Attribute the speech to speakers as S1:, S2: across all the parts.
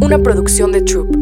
S1: Una producción de Troop.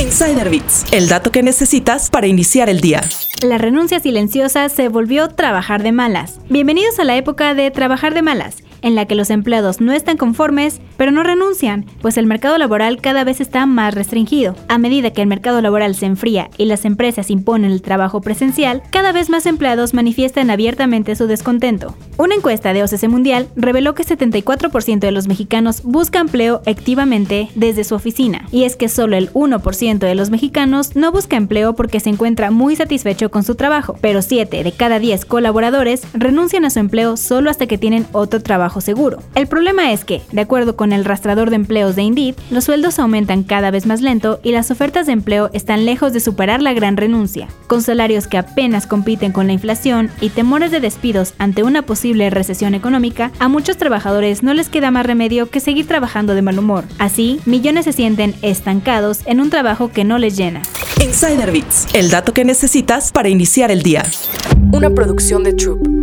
S2: Insider Bits, el dato que necesitas para iniciar el día.
S3: La renuncia silenciosa se volvió trabajar de malas. Bienvenidos a la época de trabajar de malas en la que los empleados no están conformes, pero no renuncian, pues el mercado laboral cada vez está más restringido. A medida que el mercado laboral se enfría y las empresas imponen el trabajo presencial, cada vez más empleados manifiestan abiertamente su descontento. Una encuesta de OCC Mundial reveló que 74% de los mexicanos busca empleo activamente desde su oficina, y es que solo el 1% de los mexicanos no busca empleo porque se encuentra muy satisfecho con su trabajo, pero 7 de cada 10 colaboradores renuncian a su empleo solo hasta que tienen otro trabajo seguro. El problema es que, de acuerdo con el rastrador de empleos de Indeed, los sueldos aumentan cada vez más lento y las ofertas de empleo están lejos de superar la gran renuncia. Con salarios que apenas compiten con la inflación y temores de despidos ante una posible recesión económica, a muchos trabajadores no les queda más remedio que seguir trabajando de mal humor. Así, millones se sienten estancados en un trabajo que no les llena.
S2: Insider Bits, el dato que necesitas para iniciar el día.
S1: Una producción de Troop.